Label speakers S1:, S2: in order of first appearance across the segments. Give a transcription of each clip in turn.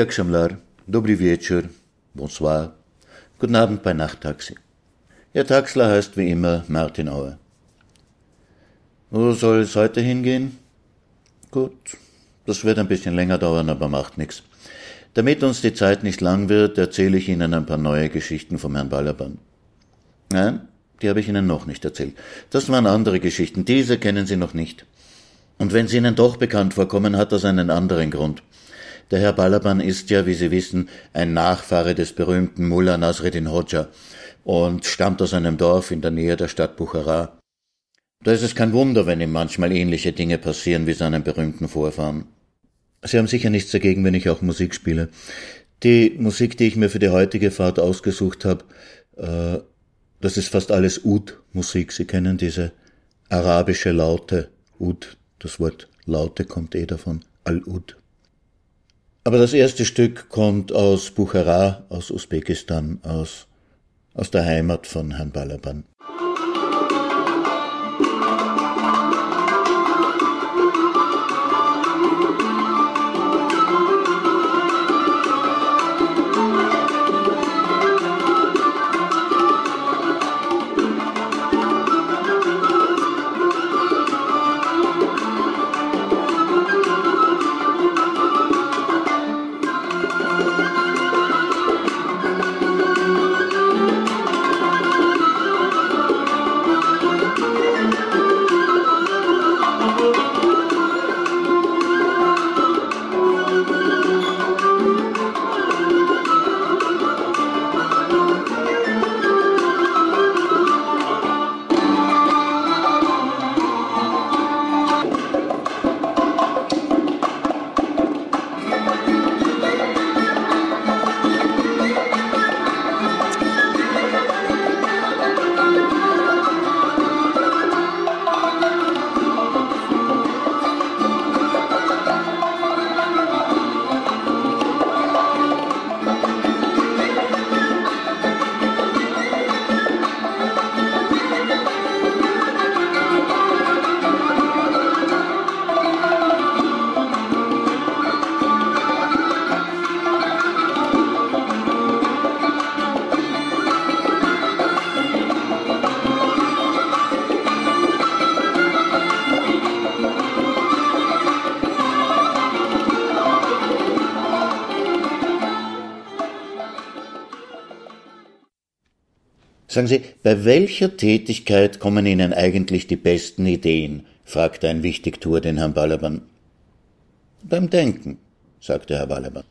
S1: Jak Schamlar, dobry bonsoir, guten Abend bei Nachttaxi. Ihr Taxler heißt wie immer Martin Auer. Wo soll es heute hingehen? Gut, das wird ein bisschen länger dauern, aber macht nichts. Damit uns die Zeit nicht lang wird, erzähle ich Ihnen ein paar neue Geschichten vom Herrn Ballermann. Nein, die habe ich Ihnen noch nicht erzählt. Das waren andere Geschichten, diese kennen Sie noch nicht. Und wenn sie Ihnen doch bekannt vorkommen, hat das einen anderen Grund. Der Herr Balaban ist ja, wie Sie wissen, ein Nachfahre des berühmten Mullah Nasreddin Hodja, und stammt aus einem Dorf in der Nähe der Stadt Buchara. Da ist es kein Wunder, wenn ihm manchmal ähnliche Dinge passieren wie seinen berühmten Vorfahren. Sie haben sicher nichts dagegen, wenn ich auch Musik spiele. Die Musik, die ich mir für die heutige Fahrt ausgesucht habe, äh, das ist fast alles Ud-Musik. Sie kennen diese arabische Laute. Ud, das Wort Laute kommt eh davon. Al-Ud. Aber das erste Stück kommt aus Buchara, aus Usbekistan, aus aus der Heimat von Herrn Balaban. Sagen Sie, bei welcher Tätigkeit kommen Ihnen eigentlich die besten Ideen? fragte ein Wichtigtuer den Herrn Ballermann. Beim Denken, sagte Herr Ballermann.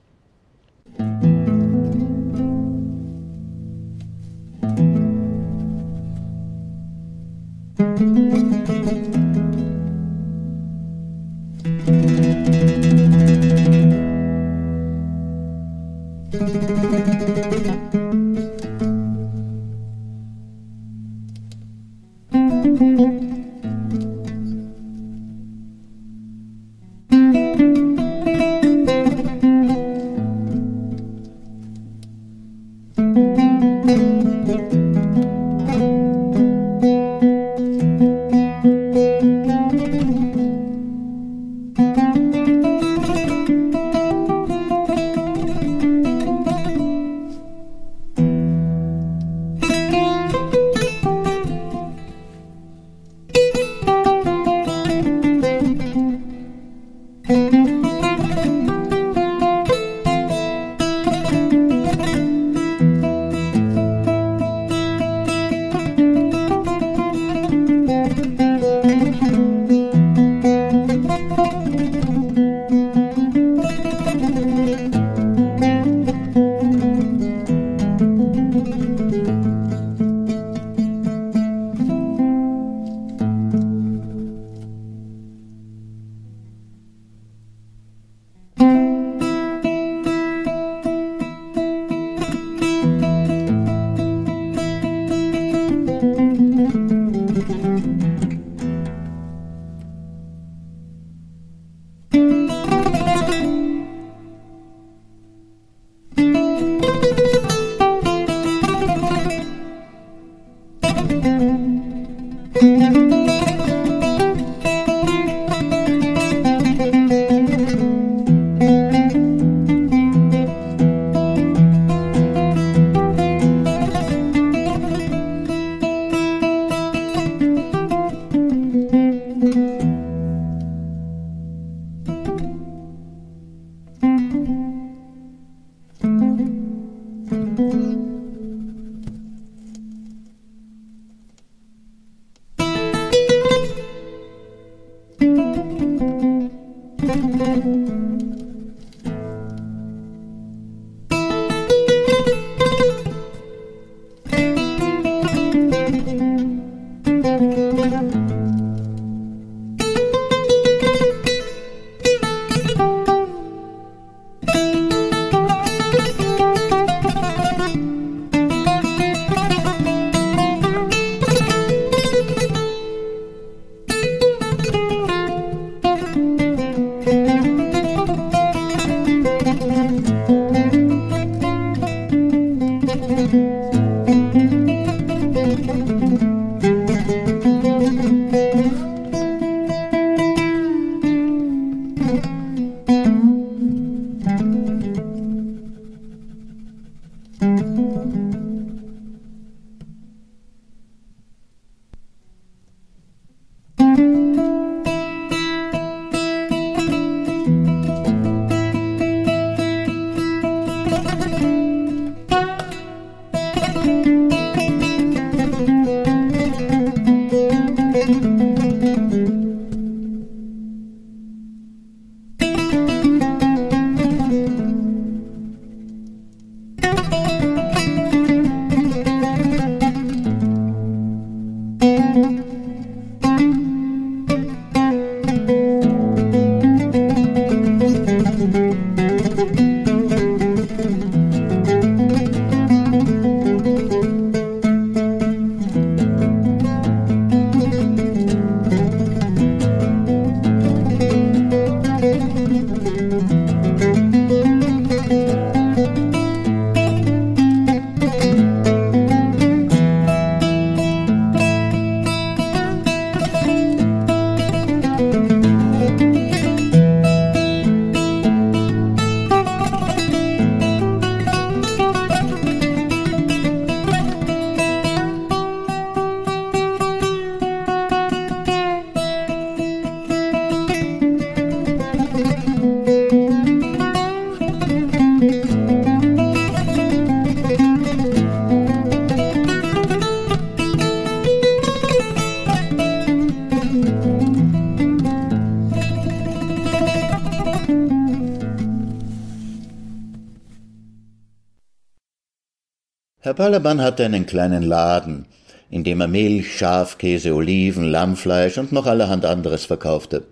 S1: Balaban hatte einen kleinen Laden, in dem er Milch, Schafkäse, Oliven, Lammfleisch und noch allerhand anderes verkaufte.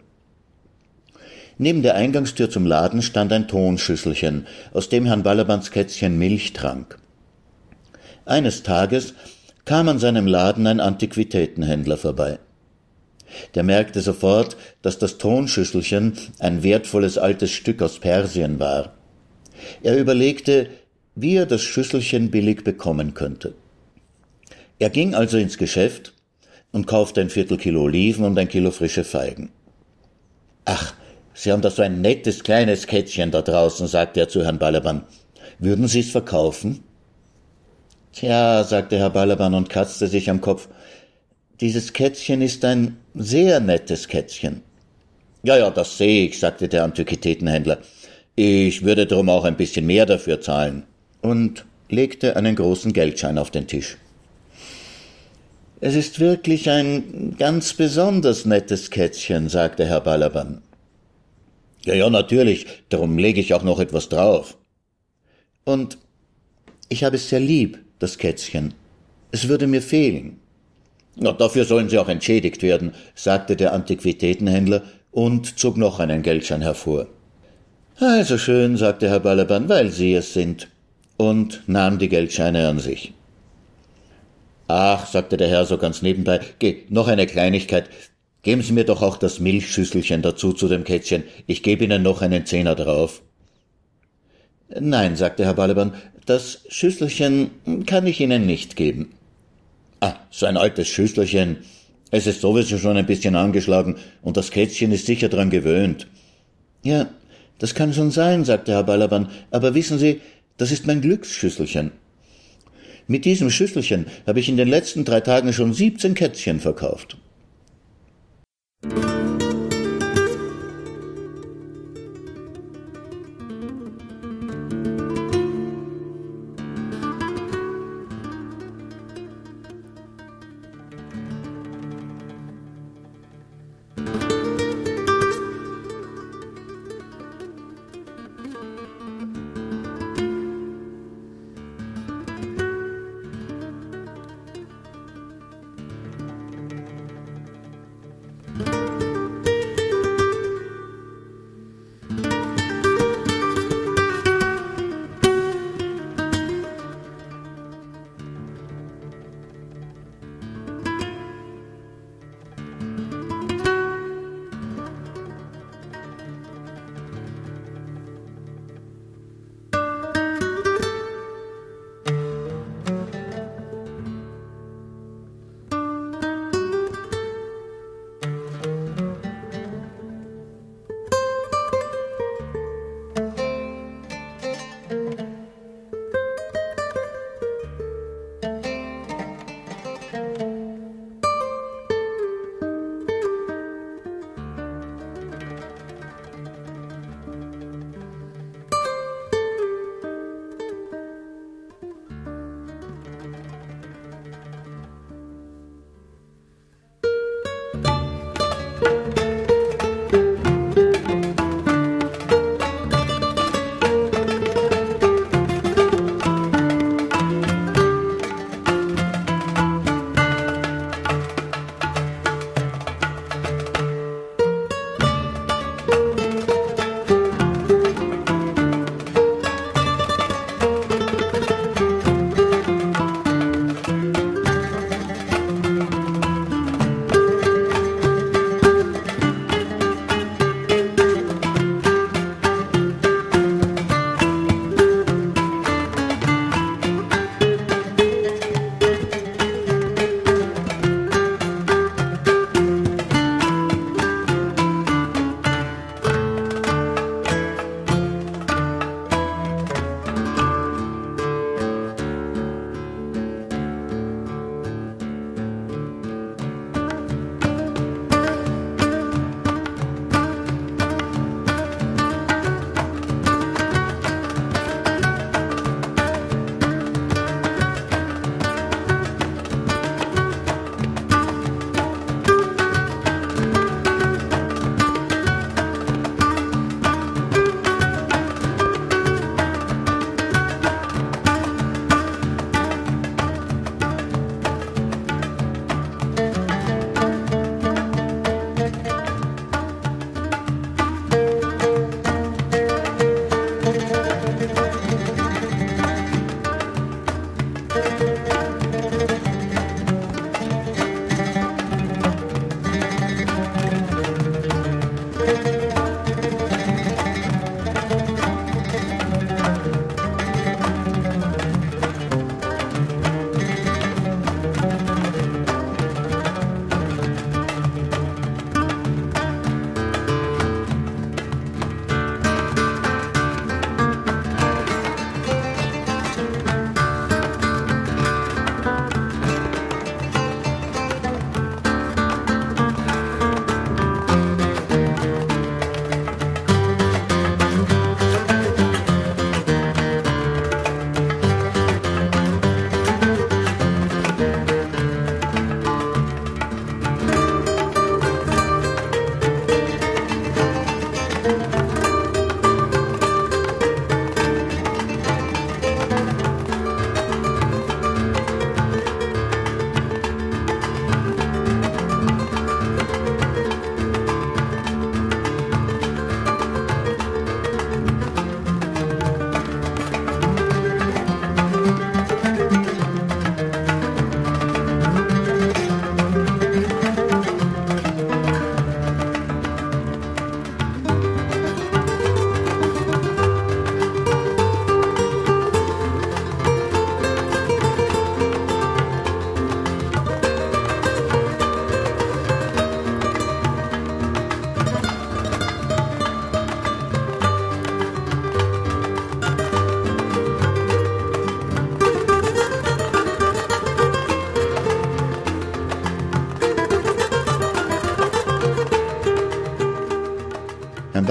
S1: Neben der Eingangstür zum Laden stand ein Tonschüsselchen, aus dem Herrn Balabans Kätzchen Milch trank. Eines Tages kam an seinem Laden ein Antiquitätenhändler vorbei. Der merkte sofort, dass das Tonschüsselchen ein wertvolles altes Stück aus Persien war. Er überlegte, wie er das Schüsselchen billig bekommen könnte. Er ging also ins Geschäft und kaufte ein Viertelkilo Oliven und ein Kilo frische Feigen. Ach, Sie haben da so ein nettes kleines Kätzchen da draußen, sagte er zu Herrn Balaban. Würden Sie es verkaufen? Tja, sagte Herr Balaban und kratzte sich am Kopf. Dieses Kätzchen ist ein sehr nettes Kätzchen. Ja, ja, das sehe ich, sagte der Antiquitätenhändler. Ich würde drum auch ein bisschen mehr dafür zahlen und legte einen großen Geldschein auf den Tisch. Es ist wirklich ein ganz besonders nettes Kätzchen, sagte Herr Balaban. Ja, ja, natürlich, darum lege ich auch noch etwas drauf. Und ich habe es sehr lieb, das Kätzchen. Es würde mir fehlen. Na, dafür sollen Sie auch entschädigt werden, sagte der Antiquitätenhändler und zog noch einen Geldschein hervor. Also schön, sagte Herr Balaban, weil Sie es sind und nahm die Geldscheine an sich. Ach, sagte der Herr so ganz nebenbei, geh, noch eine Kleinigkeit. Geben Sie mir doch auch das Milchschüsselchen dazu zu dem Kätzchen. Ich gebe Ihnen noch einen Zehner drauf. Nein, sagte Herr Balaban, das Schüsselchen kann ich Ihnen nicht geben. Ah, so ein altes Schüsselchen. Es ist sowieso schon ein bisschen angeschlagen und das Kätzchen ist sicher dran gewöhnt. Ja, das kann schon sein, sagte Herr Balaban, aber wissen Sie, das ist mein Glücksschüsselchen. Mit diesem Schüsselchen habe ich in den letzten drei Tagen schon siebzehn Kätzchen verkauft.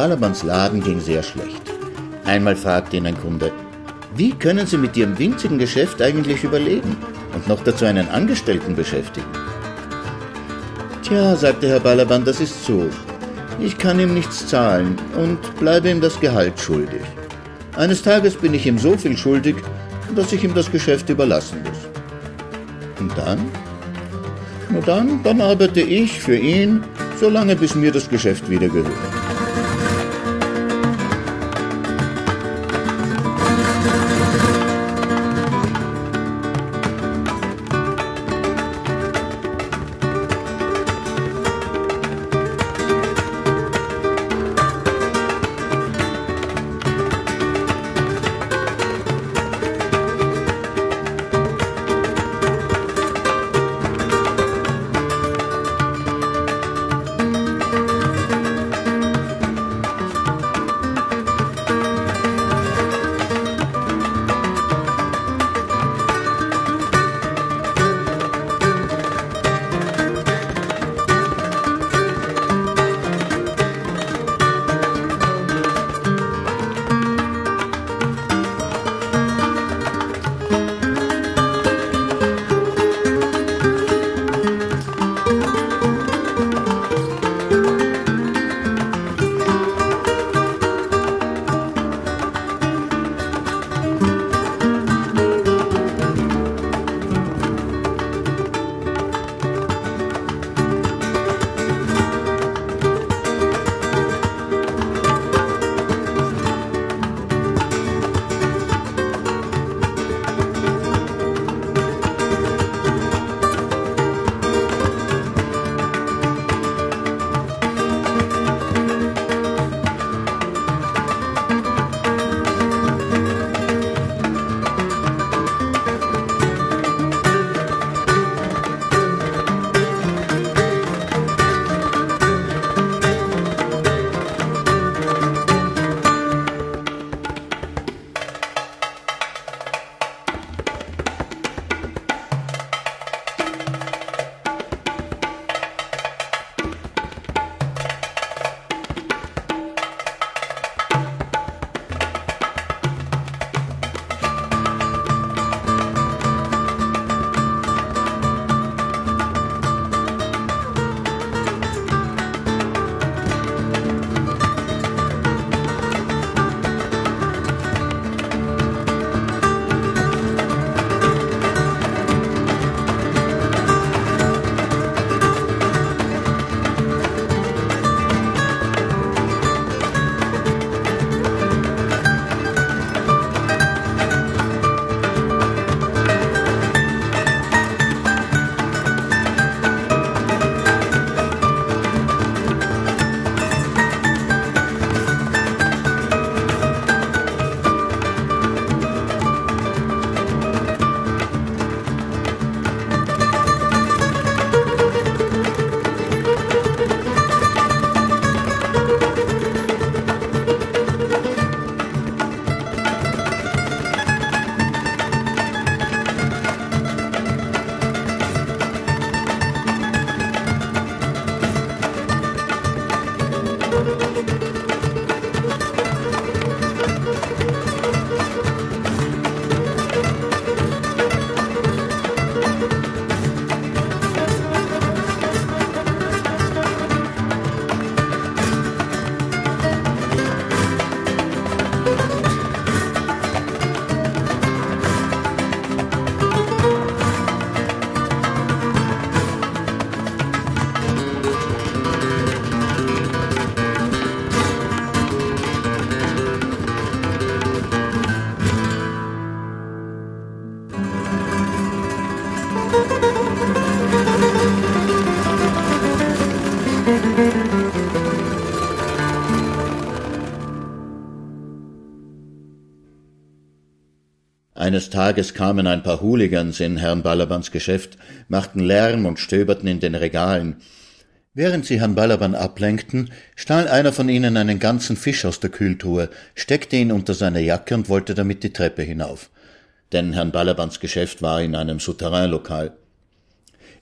S1: Herrn Balabans Laden ging sehr schlecht. Einmal fragte ihn ein Kunde, wie können Sie mit Ihrem winzigen Geschäft eigentlich überleben und noch dazu einen Angestellten beschäftigen? Tja, sagte Herr Balaban, das ist so. Ich kann ihm nichts zahlen und bleibe ihm das Gehalt schuldig. Eines Tages bin ich ihm so viel schuldig, dass ich ihm das Geschäft überlassen muss. Und dann? Na dann, dann arbeite ich für ihn, solange bis mir das Geschäft wieder gehört. Eines Tages kamen ein paar Hooligans in Herrn Balabans Geschäft, machten Lärm und stöberten in den Regalen. Während sie Herrn Balaban ablenkten, stahl einer von ihnen einen ganzen Fisch aus der Kühltruhe, steckte ihn unter seine Jacke und wollte damit die Treppe hinauf. Denn Herrn Balabans Geschäft war in einem Souterrainlokal.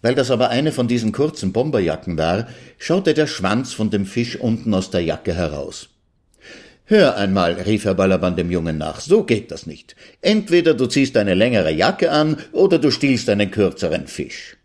S1: Weil das aber eine von diesen kurzen Bomberjacken war, schaute der Schwanz von dem Fisch unten aus der Jacke heraus. Hör einmal, rief Herr Balaban dem Jungen nach, so geht das nicht. Entweder du ziehst eine längere Jacke an oder du stiehlst einen kürzeren Fisch.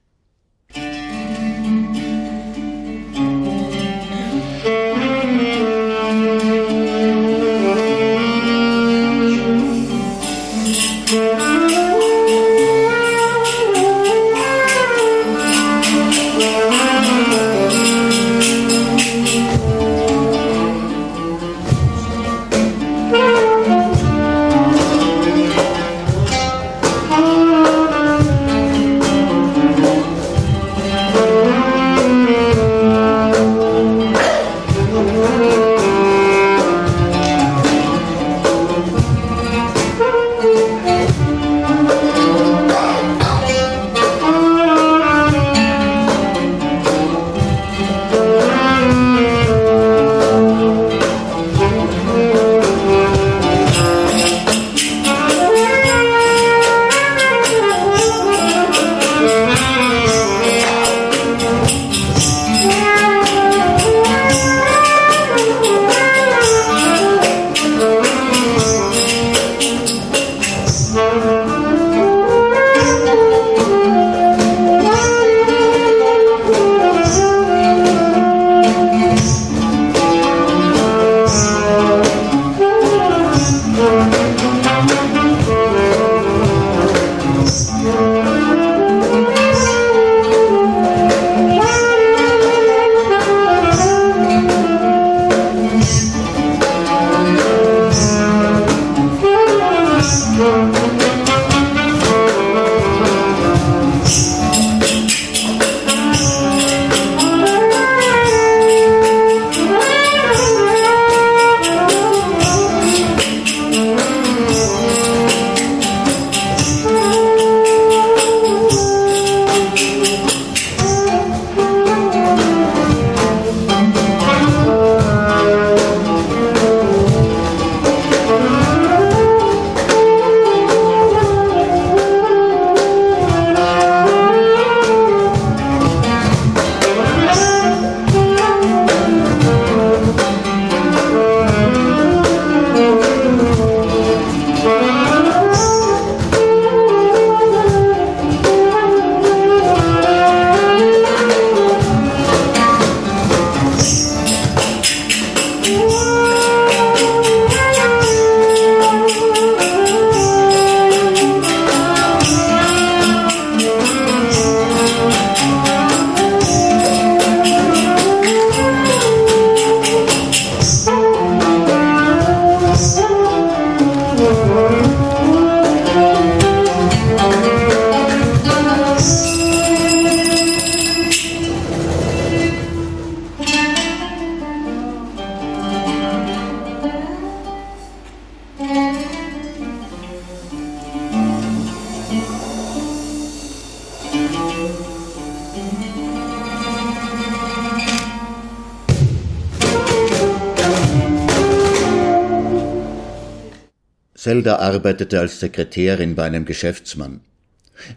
S1: Zelda arbeitete als Sekretärin bei einem Geschäftsmann.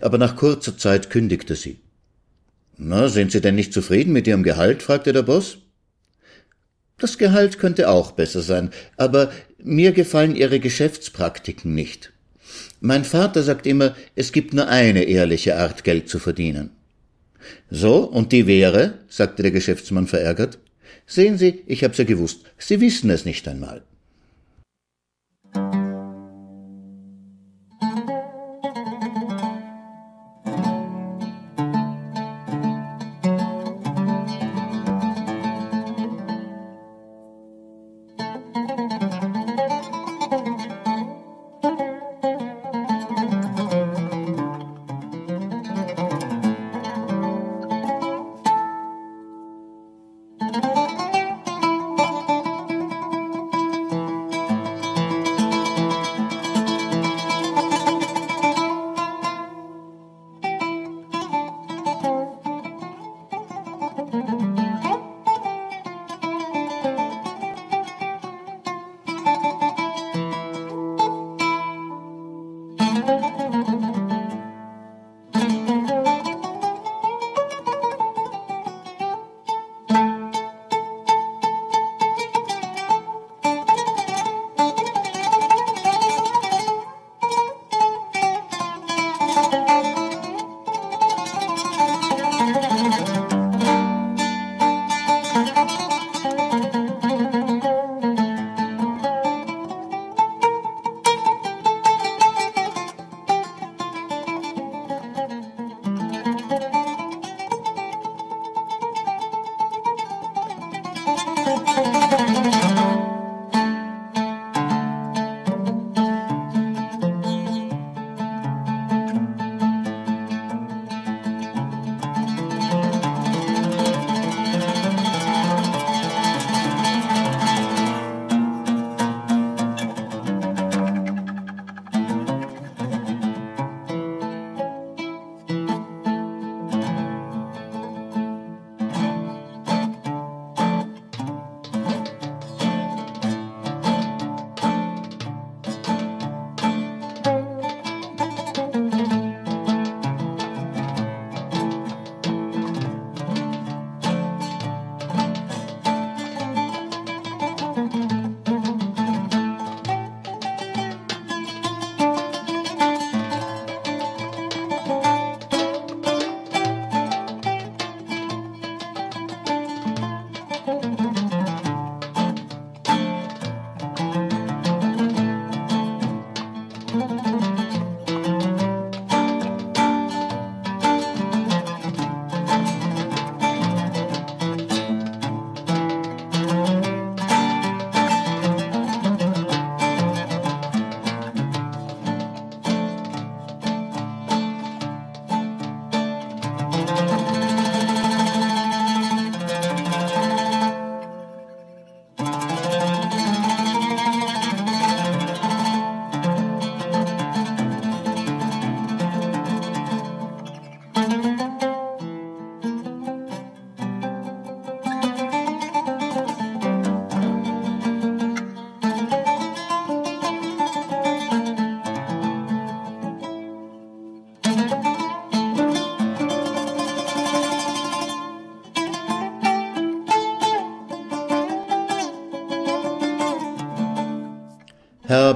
S1: Aber nach kurzer Zeit kündigte sie. Na, sind Sie denn nicht zufrieden mit Ihrem Gehalt? fragte der Boss. Das Gehalt könnte auch besser sein, aber mir gefallen Ihre Geschäftspraktiken nicht. Mein Vater sagt immer, es gibt nur eine ehrliche Art, Geld zu verdienen. So, und die wäre, sagte der Geschäftsmann verärgert. Sehen Sie, ich hab's ja gewusst. Sie wissen es nicht einmal.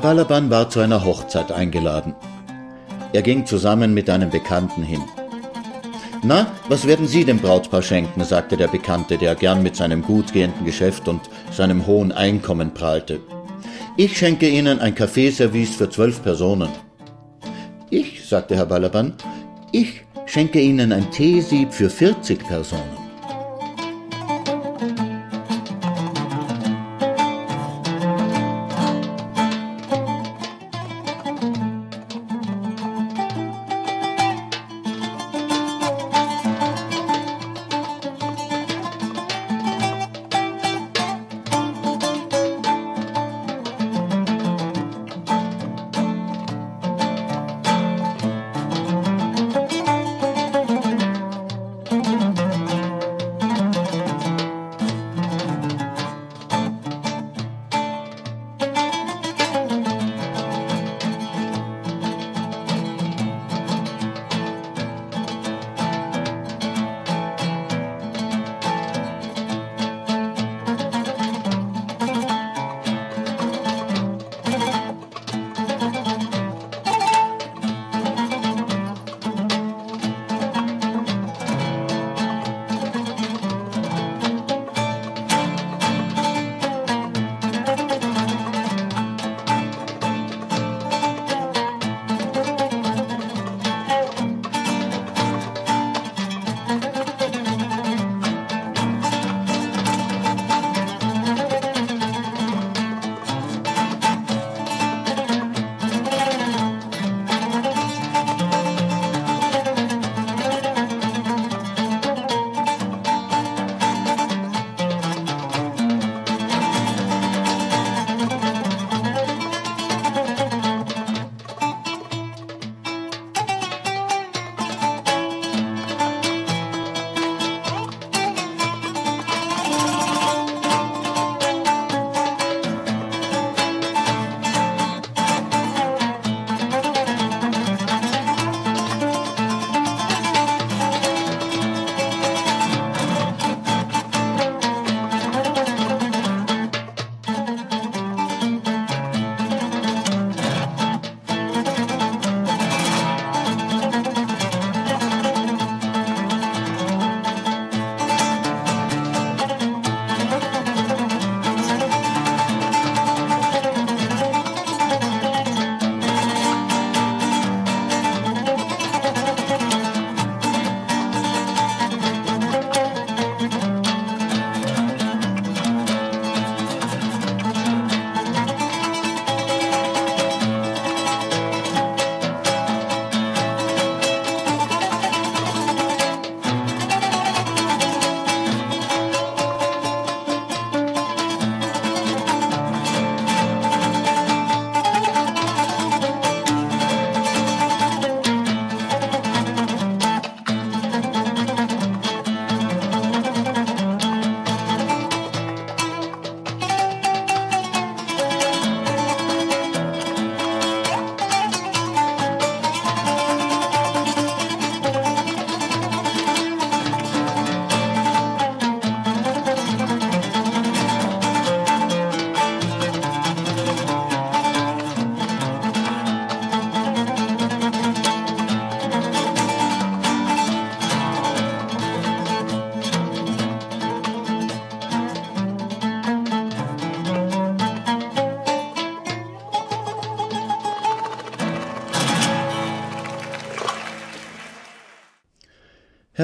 S1: Balaban war zu einer Hochzeit eingeladen. Er ging zusammen mit einem Bekannten hin. Na, was werden Sie dem Brautpaar schenken? sagte der Bekannte, der gern mit seinem gut gehenden Geschäft und seinem hohen Einkommen prahlte. Ich schenke Ihnen ein Kaffeeservice für zwölf Personen. Ich, sagte Herr Balaban, ich schenke Ihnen ein Teesieb für vierzig Personen.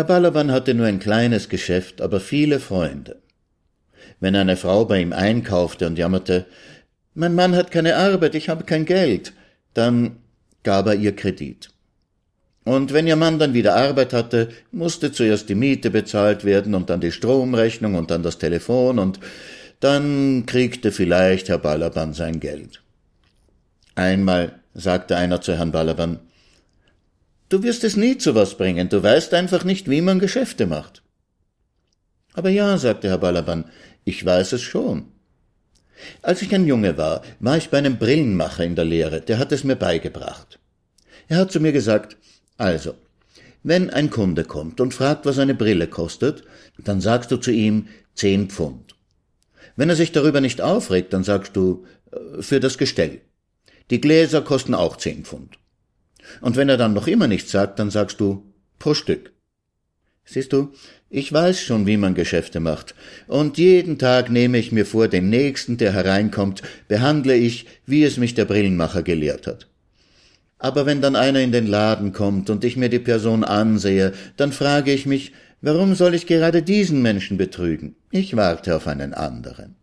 S1: Herr Balaban hatte nur ein kleines Geschäft, aber viele Freunde. Wenn eine Frau bei ihm einkaufte und jammerte, mein Mann hat keine Arbeit, ich habe kein Geld, dann gab er ihr Kredit. Und wenn ihr Mann dann wieder Arbeit hatte, musste zuerst die Miete bezahlt werden und dann die Stromrechnung und dann das Telefon und dann kriegte vielleicht Herr Balaban sein Geld. Einmal sagte einer zu Herrn Balaban, Du wirst es nie zu was bringen, du weißt einfach nicht, wie man Geschäfte macht. Aber ja, sagte Herr Balaban, ich weiß es schon. Als ich ein Junge war, war ich bei einem Brillenmacher in der Lehre, der hat es mir beigebracht. Er hat zu mir gesagt, also, wenn ein Kunde kommt und fragt, was eine Brille kostet, dann sagst du zu ihm zehn Pfund. Wenn er sich darüber nicht aufregt, dann sagst du äh, für das Gestell Die Gläser kosten auch zehn Pfund. Und wenn er dann noch immer nichts sagt, dann sagst du pro Stück. Siehst du, ich weiß schon, wie man Geschäfte macht, und jeden Tag nehme ich mir vor, den nächsten, der hereinkommt, behandle ich, wie es mich der Brillenmacher gelehrt hat. Aber wenn dann einer in den Laden kommt und ich mir die Person ansehe, dann frage ich mich, warum soll ich gerade diesen Menschen betrügen? Ich warte auf einen anderen.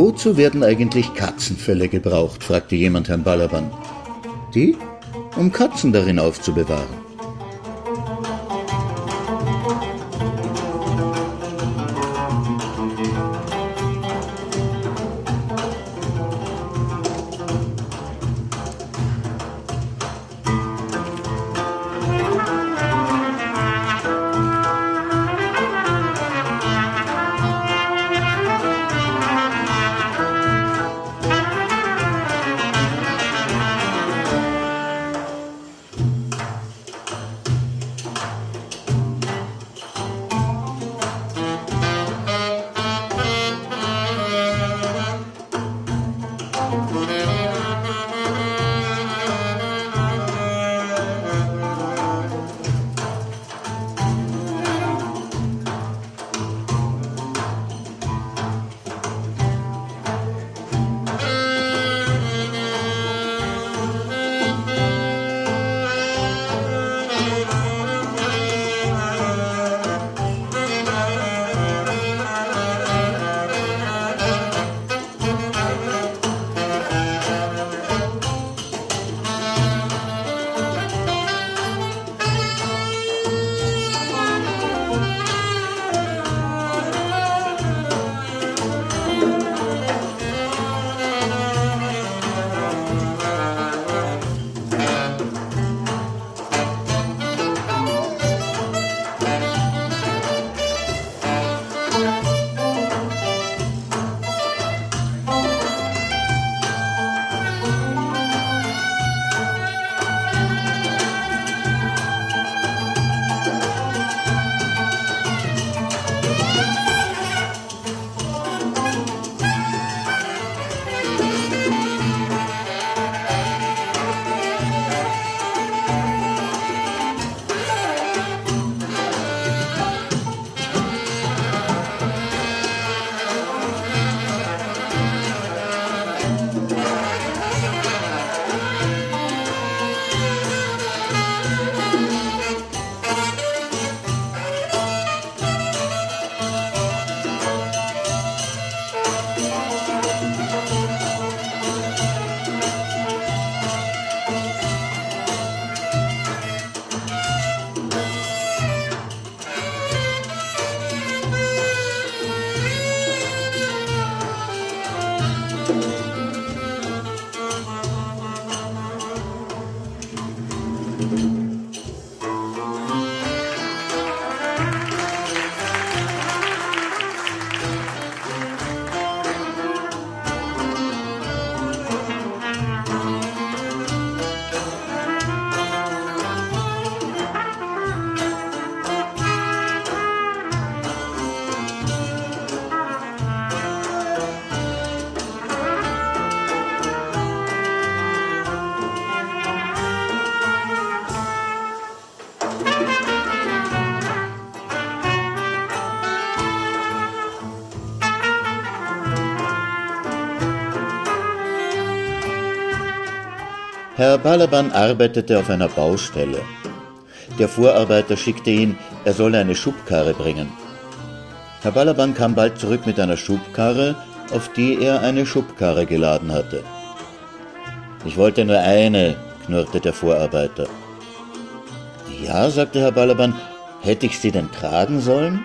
S1: Wozu werden eigentlich Katzenfälle gebraucht? fragte jemand Herrn Balaban. Die? Um Katzen darin aufzubewahren. Herr Balaban arbeitete auf einer Baustelle. Der Vorarbeiter schickte ihn, er solle eine Schubkarre bringen. Herr Balaban kam bald zurück mit einer Schubkarre, auf die er eine Schubkarre geladen hatte. Ich wollte nur eine, knurrte der Vorarbeiter. Ja, sagte Herr Balaban, hätte ich sie denn tragen sollen?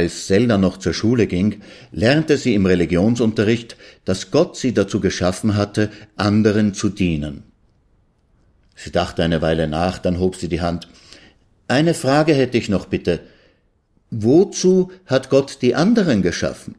S1: Als Zelda noch zur Schule ging, lernte sie im Religionsunterricht, dass Gott sie dazu geschaffen hatte, anderen zu dienen. Sie dachte eine Weile nach, dann hob sie die Hand. Eine Frage hätte ich noch bitte. Wozu hat Gott die anderen geschaffen?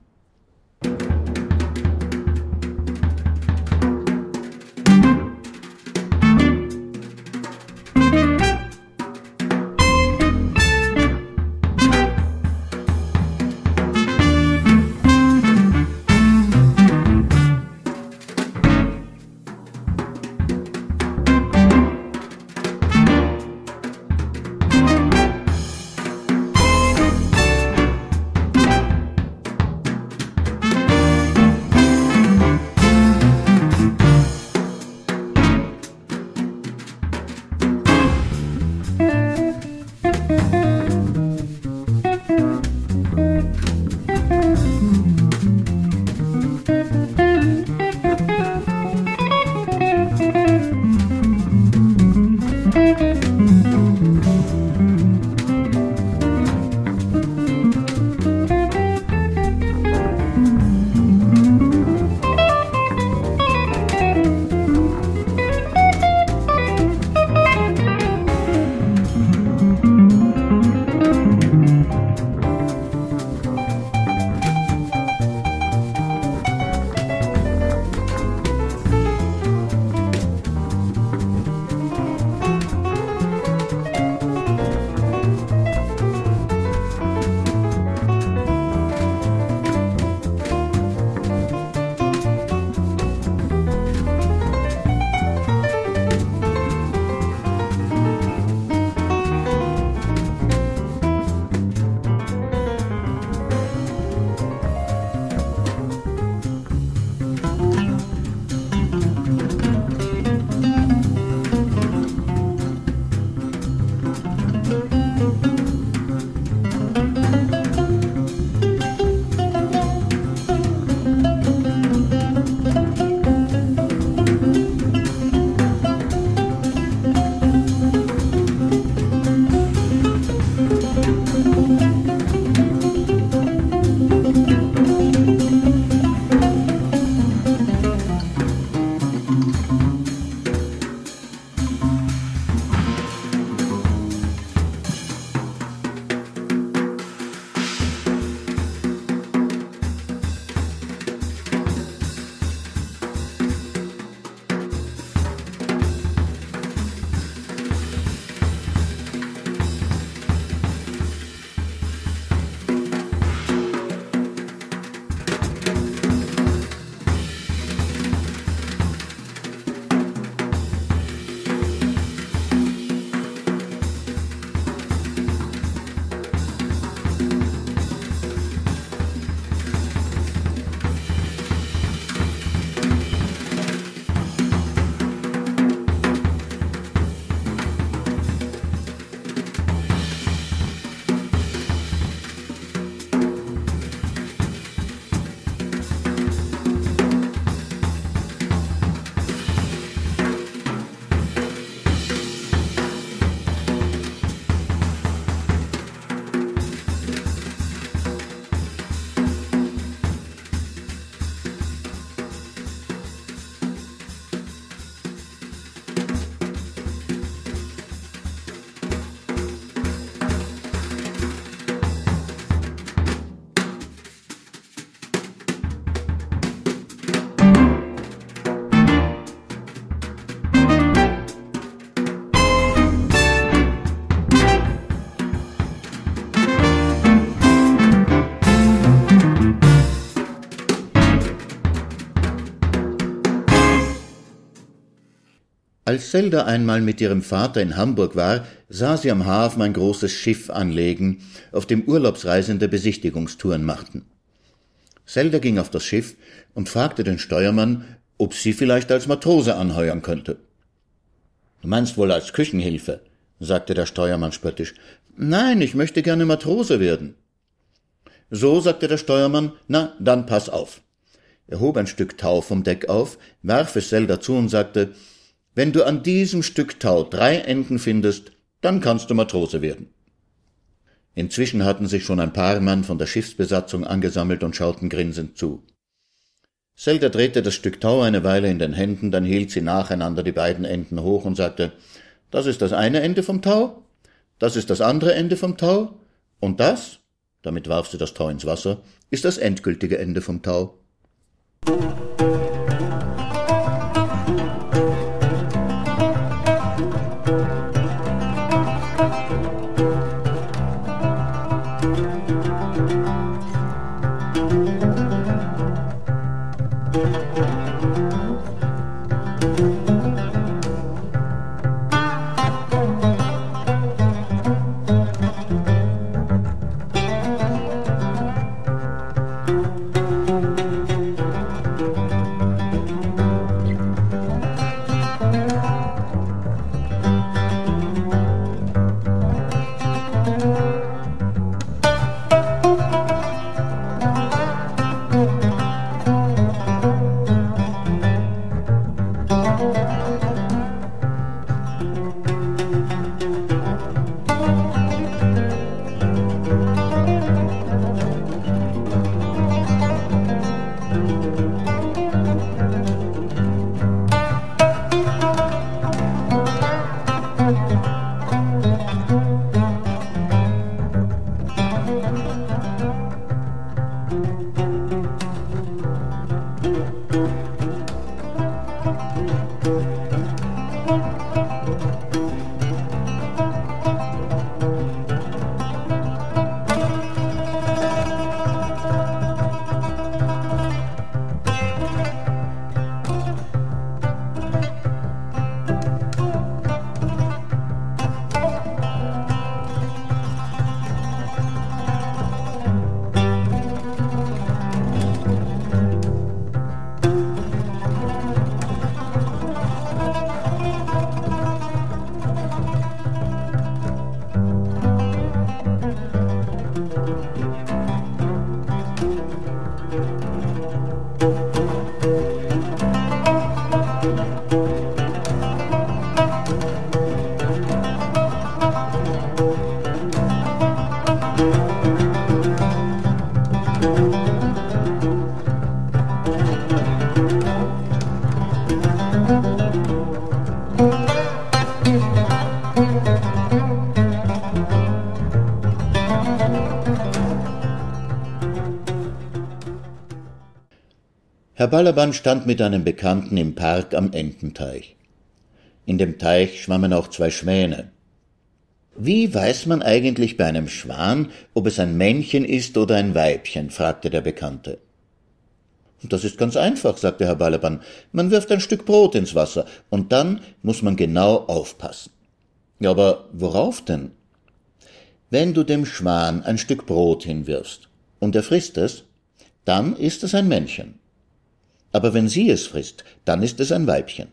S1: Als Zelda einmal mit ihrem Vater in Hamburg war, sah sie am Hafen ein großes Schiff anlegen, auf dem Urlaubsreisende Besichtigungstouren machten. Zelda ging auf das Schiff und fragte den Steuermann, ob sie vielleicht als Matrose anheuern könnte. Du meinst wohl als Küchenhilfe, sagte der Steuermann spöttisch. Nein, ich möchte gerne Matrose werden. So, sagte der Steuermann, na, dann pass auf. Er hob ein Stück Tau vom Deck auf, warf es Zelda zu und sagte, wenn du an diesem Stück Tau drei Enden findest, dann kannst du Matrose werden. Inzwischen hatten sich schon ein paar Mann von der Schiffsbesatzung angesammelt und schauten grinsend zu. Zelda drehte das Stück Tau eine Weile in den Händen, dann hielt sie nacheinander die beiden Enden hoch und sagte, das ist das eine Ende vom Tau, das ist das andere Ende vom Tau, und das, damit warf sie das Tau ins Wasser, ist das endgültige Ende vom Tau. Herr Balaban stand mit einem Bekannten im Park am Ententeich. In dem Teich schwammen auch zwei Schwäne. Wie weiß man eigentlich bei einem Schwan, ob es ein Männchen ist oder ein Weibchen? fragte der Bekannte. Das ist ganz einfach, sagte Herr Balaban. Man wirft ein Stück Brot ins Wasser, und dann muss man genau aufpassen. Ja, aber worauf denn? Wenn du dem Schwan ein Stück Brot hinwirfst und er frisst es, dann ist es ein Männchen aber wenn sie es frisst, dann ist es ein Weibchen.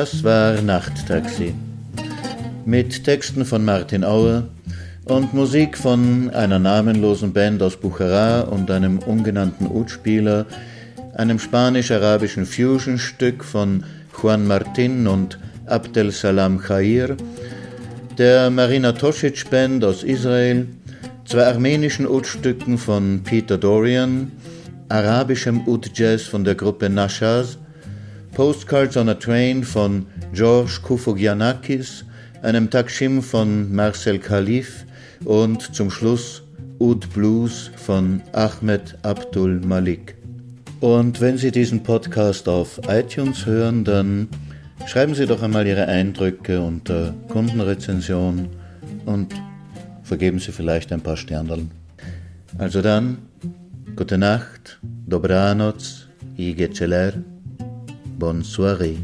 S2: Das war Nachttaxi. Mit Texten von Martin Auer und Musik von einer namenlosen Band aus Buchara und einem ungenannten Utspieler, einem spanisch-arabischen Fusion-Stück von Juan Martin und Abdel Salam Khair, der Marina Tosic Band aus Israel, zwei armenischen Ut-Stücken von Peter Dorian, arabischem Ut-Jazz von der Gruppe Nashaz Postcards on a Train von George Koufogianakis, einem Takshim von Marcel Khalif und zum Schluss Oud Blues von Ahmed Abdul Malik. Und wenn Sie diesen Podcast auf iTunes hören, dann schreiben Sie doch einmal Ihre Eindrücke unter Kundenrezension und vergeben Sie vielleicht ein paar Sterndeln. Also dann, gute Nacht, dobranoc i geceler. Bonne soirée.